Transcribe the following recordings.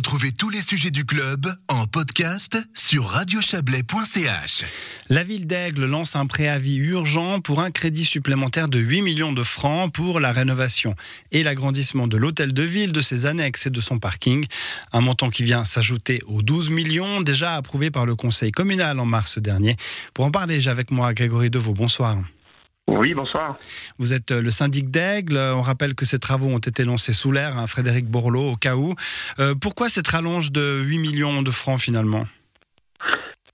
Retrouvez tous les sujets du club en podcast sur radiochablais.ch. La ville d'Aigle lance un préavis urgent pour un crédit supplémentaire de 8 millions de francs pour la rénovation et l'agrandissement de l'hôtel de ville, de ses annexes et de son parking. Un montant qui vient s'ajouter aux 12 millions déjà approuvés par le conseil communal en mars dernier. Pour en parler, j'ai avec moi Grégory Deveau. Bonsoir. Oui, bonsoir. Vous êtes euh, le syndic d'Aigle. On rappelle que ces travaux ont été lancés sous l'air, hein, Frédéric Borloo, au cas où. Euh, pourquoi cette rallonge de 8 millions de francs finalement?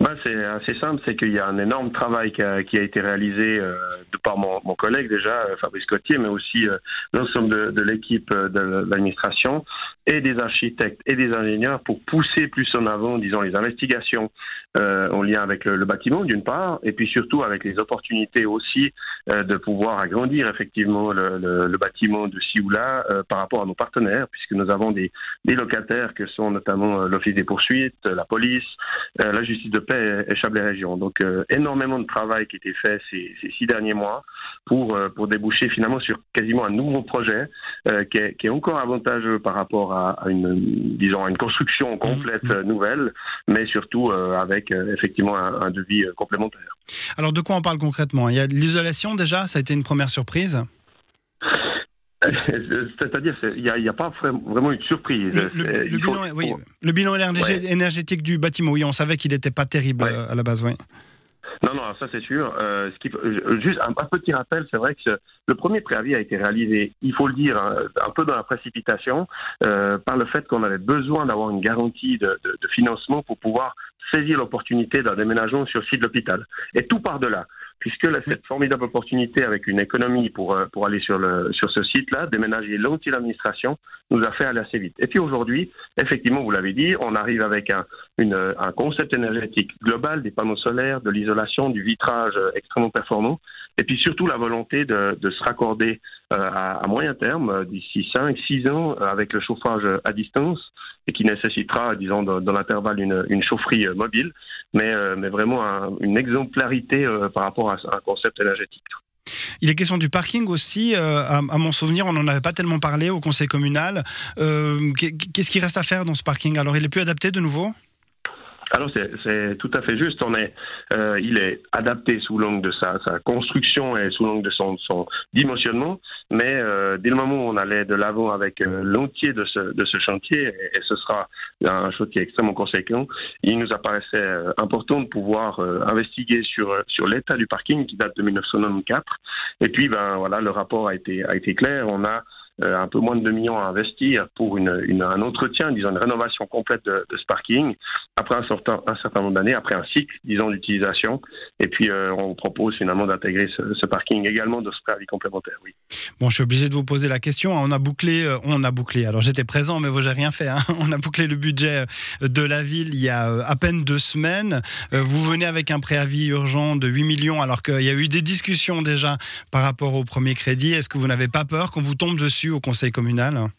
Bah, c'est assez simple, c'est qu'il y a un énorme travail qui a, été réalisé euh, de par mon, collègue déjà, Fabrice Cotier, mais aussi l'ensemble de, l'équipe de l'administration et des architectes et des ingénieurs pour pousser plus en avant, disons, les investigations euh, en lien avec le, bâtiment d'une part, et puis surtout avec les opportunités aussi euh, de pouvoir agrandir effectivement le, bâtiment de ci ou là euh, par rapport à nos partenaires, puisque nous avons des, locataires que sont notamment euh, l'Office des poursuites, la police, la justice de paix et, Chablais Région. Donc énormément de travail qui a été fait ces, ces six derniers mois pour, pour déboucher finalement sur quasiment un nouveau projet qui est, qui, est, encore avantageux par rapport à, une, disons, une construction complète mmh. nouvelle, mais surtout avec euh, effectivement un, devis euh, complémentaire. Alors de quoi on parle concrètement? Il y a l'isolation déjà, ça a été une première surprise? C'est-à-dire, il n'y a, pas vraiment une surprise. Le, bilan, énergétique du bâtiment, oui, on savait qu'il n'était pas terrible euh, à la base, oui. Non, non, ça c'est sûr. Euh, ce qui, euh, juste un, petit rappel, c'est vrai que le premier préavis a été réalisé, il faut le dire, hein, un peu dans la précipitation, euh, par le fait qu'on avait besoin d'avoir une garantie de, de, de, financement pour pouvoir saisir l'opportunité d'un déménagement sur le site de l'hôpital. Et tout part de là puisque cette formidable opportunité avec une économie pour, euh, pour aller sur, le, sur ce site-là, déménager l'outil l'administration, nous a fait aller assez vite. Et puis aujourd'hui, effectivement, vous l'avez dit, on arrive avec un, une, un concept énergétique global, des panneaux solaires, de l'isolation, du vitrage euh, extrêmement performant, et puis surtout la volonté de, de se raccorder à, à, moyen terme, d'ici 5, 6 ans, avec le chauffage à distance, et qui nécessitera, disons, dans, l'intervalle, une, une, chaufferie mobile, mais, mais vraiment une exemplarité par rapport à un concept énergétique. Il est question du parking aussi. Euh, à, mon souvenir, on n'en avait pas tellement parlé au conseil communal. Euh, qu'est-ce qui reste à faire dans ce parking? Alors, il est plus adapté de nouveau? Alors c'est tout à fait juste. On est, euh, il est adapté sous l'angle de sa, sa, construction et sous l'angle de son, son, dimensionnement, mais euh, dès le moment où on allait de l'avant avec euh, l'entier de ce, de ce chantier, et, ce sera un chantier extrêmement conséquent, il nous apparaissait euh, important de pouvoir euh, investiguer sur sur l'état du parking qui date de 1994. Et puis ben voilà, le rapport a été a été clair. On a euh, un peu moins de 2 millions à investir pour un entretien, disons une rénovation complète de, ce parking, après un certain, nombre d'années, après un cycle, disons, d'utilisation. Et puis, euh, on propose finalement d'intégrer ce, parking également de ce préavis complémentaire. Bon, je suis obligé de vous poser la question. On a bouclé, euh, on a bouclé. Alors, j'étais présent, mais vous, j'ai rien fait. Hein. On a bouclé le budget de la ville il y a à peine deux semaines. Vous venez avec un préavis urgent de 8 millions, alors qu'il y a eu des discussions déjà par rapport au premier crédit. Est-ce que vous n'avez pas peur qu'on vous tombe dessus? Au conseil communal?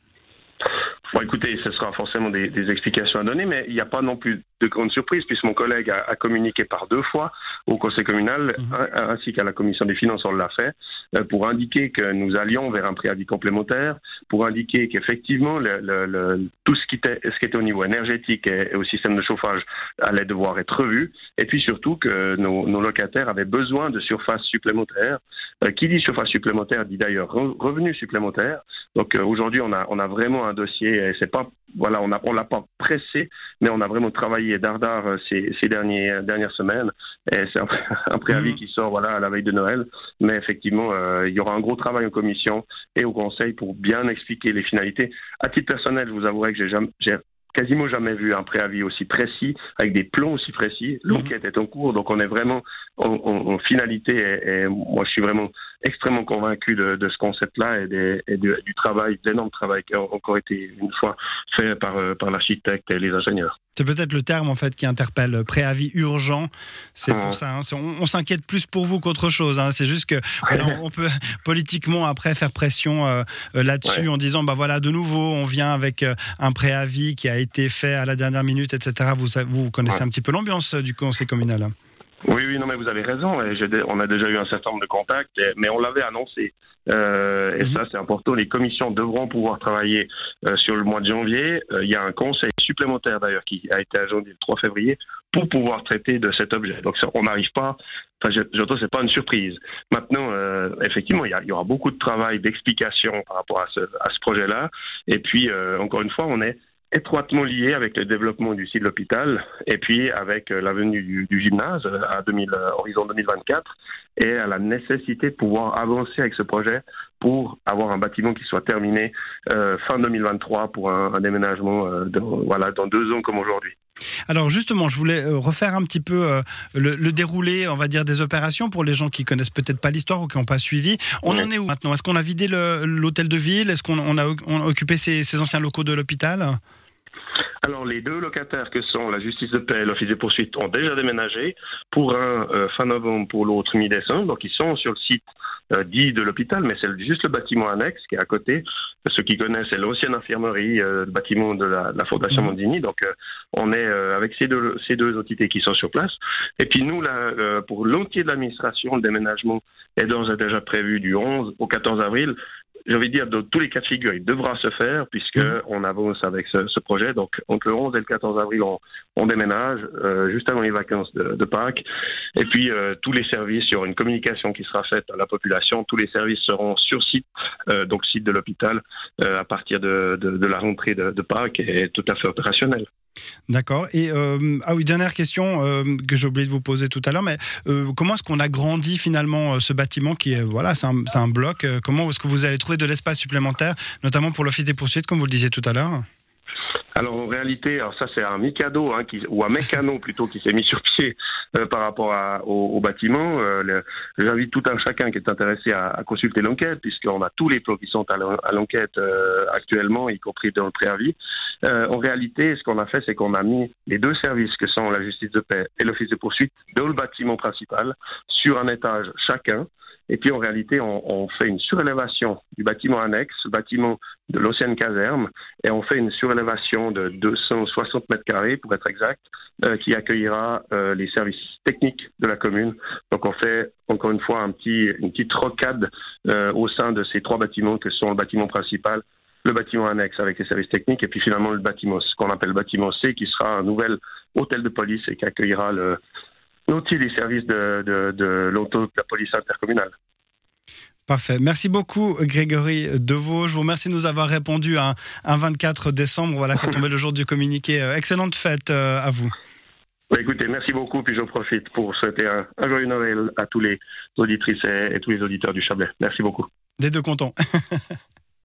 Bon, écoutez, ce sera forcément des, des, explications à donner, mais il n'y a pas non plus de grande surprise, puisque mon collègue a, a communiqué par deux fois au conseil communal, mhm. ainsi qu'à la commission des finances, on l'a fait, euh, pour indiquer que nous allions vers un préavis complémentaire, pour indiquer qu'effectivement, le, le, le, tout ce qui, était, ce qui était au niveau énergétique et, au système de chauffage allait devoir être revu, et puis surtout que nos, nos locataires avaient besoin de surface supplémentaire. Euh, qui dit surface supplémentaire dit d'ailleurs revenu supplémentaire. Donc euh, aujourd'hui, on a, on a vraiment un dossier, et c'est pas voilà, on a, on l'a pas pressé, mais on a vraiment travaillé dardard euh, ces, ces dernières dernières semaines. Et c'est un, préavis mmh. qui sort voilà à la veille de Noël, mais effectivement, euh, il y aura un gros travail en commission et au conseil pour bien expliquer les finalités. À titre personnel, je vous avouerai que j'ai jamais, j'ai quasiment jamais vu un préavis aussi précis, avec des plans aussi précis. Mmh. L'enquête est en cours, donc on est vraiment en, en, finalité. Et, moi, je suis vraiment extrêmement convaincu de, de ce concept-là et, et du travail, d'énorme travail qui a encore été une fois fait par, euh, par l'architecte et les ingénieurs. C'est peut-être le terme en fait qui interpelle préavis urgent. C'est pour ça. Hein. On, s'inquiète plus pour vous qu'autre chose. Hein. C'est juste que on peut politiquement après faire pression euh, euh, là-dessus en disant bah voilà de nouveau on vient avec un préavis qui a été fait à la dernière minute, etc. Vous, vous connaissez un petit peu l'ambiance du conseil communal. Hein. Oui, oui, non, mais vous avez raison. On a déjà eu un certain nombre de contacts, mais on l'avait annoncé. Euh, et mhm. ça, c'est important. Les commissions devront pouvoir travailler euh, sur le mois de janvier. Euh, il y a un conseil supplémentaire d'ailleurs qui a été agendé le 3 février pour pouvoir traiter de cet objet. Donc on n'arrive pas, enfin j'entends c'est pas une surprise. Maintenant, euh, effectivement, il y, aura beaucoup de travail, d'explication par rapport à ce, à ce projet-là. Et puis, euh, encore une fois, on est étroitement lié avec le développement du site de l'hôpital et puis avec euh, l'avenue du, du, gymnase à 2000, horizon 2024 et à la nécessité de pouvoir avancer avec ce projet pour avoir un bâtiment qui soit terminé euh, fin 2023 pour un, un déménagement euh, voilà, dans deux ans comme aujourd'hui. Alors justement, je voulais euh, refaire un petit peu euh, le, le, déroulé, on va dire, des opérations pour les gens qui connaissent peut-être pas l'histoire ou qui n'ont pas suivi. On en est où maintenant? Est-ce qu'on a vidé l'hôtel de ville? Est-ce qu'on on a, on a, occupé ces, ces anciens locaux de l'hôpital? Alors, les deux locataires que sont la justice de paix et l'office des poursuites ont déjà déménagé. Pour un euh, fin novembre, pour l'autre mi-décembre. Donc, ils sont sur le site euh, dit de l'hôpital, mais c'est juste le bâtiment annexe qui est à côté. Ceux qui connaissent, c'est l'ancienne infirmerie, euh, le bâtiment de la, de la Fondation mmh. Mondini. Donc, on est avec ces deux, ces deux entités qui sont sur place. Et puis, nous, là, pour l'entier de l'administration, le déménagement est d'ores et déjà prévu du 11 au 14 avril j'ai envie de dire, dans tous les cas de figure, il devra se faire puisque mmh. on avance avec ce, ce, projet. Donc, entre le 11 et le 14 avril, on, on déménage euh, juste avant les vacances de, de Pâques. Et puis, euh, tous les services, il y aura une communication qui sera faite à la population. Tous les services seront sur site, euh, donc site de l'hôpital, à partir de, de, de, la rentrée de, de Pâques et tout à fait opérationnel. D'accord. Et euh, ah oui, dernière question euh, que j'ai oublié de vous poser tout à l'heure, mais euh, comment est-ce qu'on a grandi finalement ce bâtiment qui est voilà, c'est un, un, bloc. comment est-ce que vous allez trouver de l'espace supplémentaire, notamment pour l'office des poursuites, comme vous le disiez tout à l'heure alors en réalité, ça c'est un Mikado hein, ou un mécano plutôt qui s'est mis sur pied euh, par rapport au, bâtiment. Euh, J'invite tout un chacun qui est intéressé à, consulter l'enquête puisqu'on a tous les plots qui sont à l'enquête euh, actuellement, y compris dans le préavis. En réalité, ce qu'on a fait, c'est qu'on a mis les deux services que sont la justice de paix et l'office de poursuite dans le bâtiment principal sur un étage chacun. Et puis en réalité, on, on, fait une surélévation du bâtiment annexe, le bâtiment de l'ancienne caserne, et on fait une surélévation de 260 mètres carrés, pour être exact, euh, qui accueillera euh, les services techniques de la commune. Donc on fait encore une fois un petit, une petite rocade euh, au sein de ces trois bâtiments que sont le bâtiment principal, le bâtiment annexe avec les services techniques, et puis finalement le bâtiment, ce qu'on appelle le bâtiment C, qui sera un nouvel hôtel de police et qui accueillera le, l'outil des services de, de, de l'auto de la police intercommunale. Parfait. Merci beaucoup, Grégory Deveau. Je vous remercie de nous avoir répondu un, un 24 décembre. Voilà, fait tomber le jour du communiqué. Euh, excellente fête euh, à vous. Bah, écoutez, merci beaucoup. Puis j'en profite pour souhaiter un, un, joyeux Noël à tous les auditrices et, et tous les auditeurs du Chablais. Merci beaucoup. Des deux contents.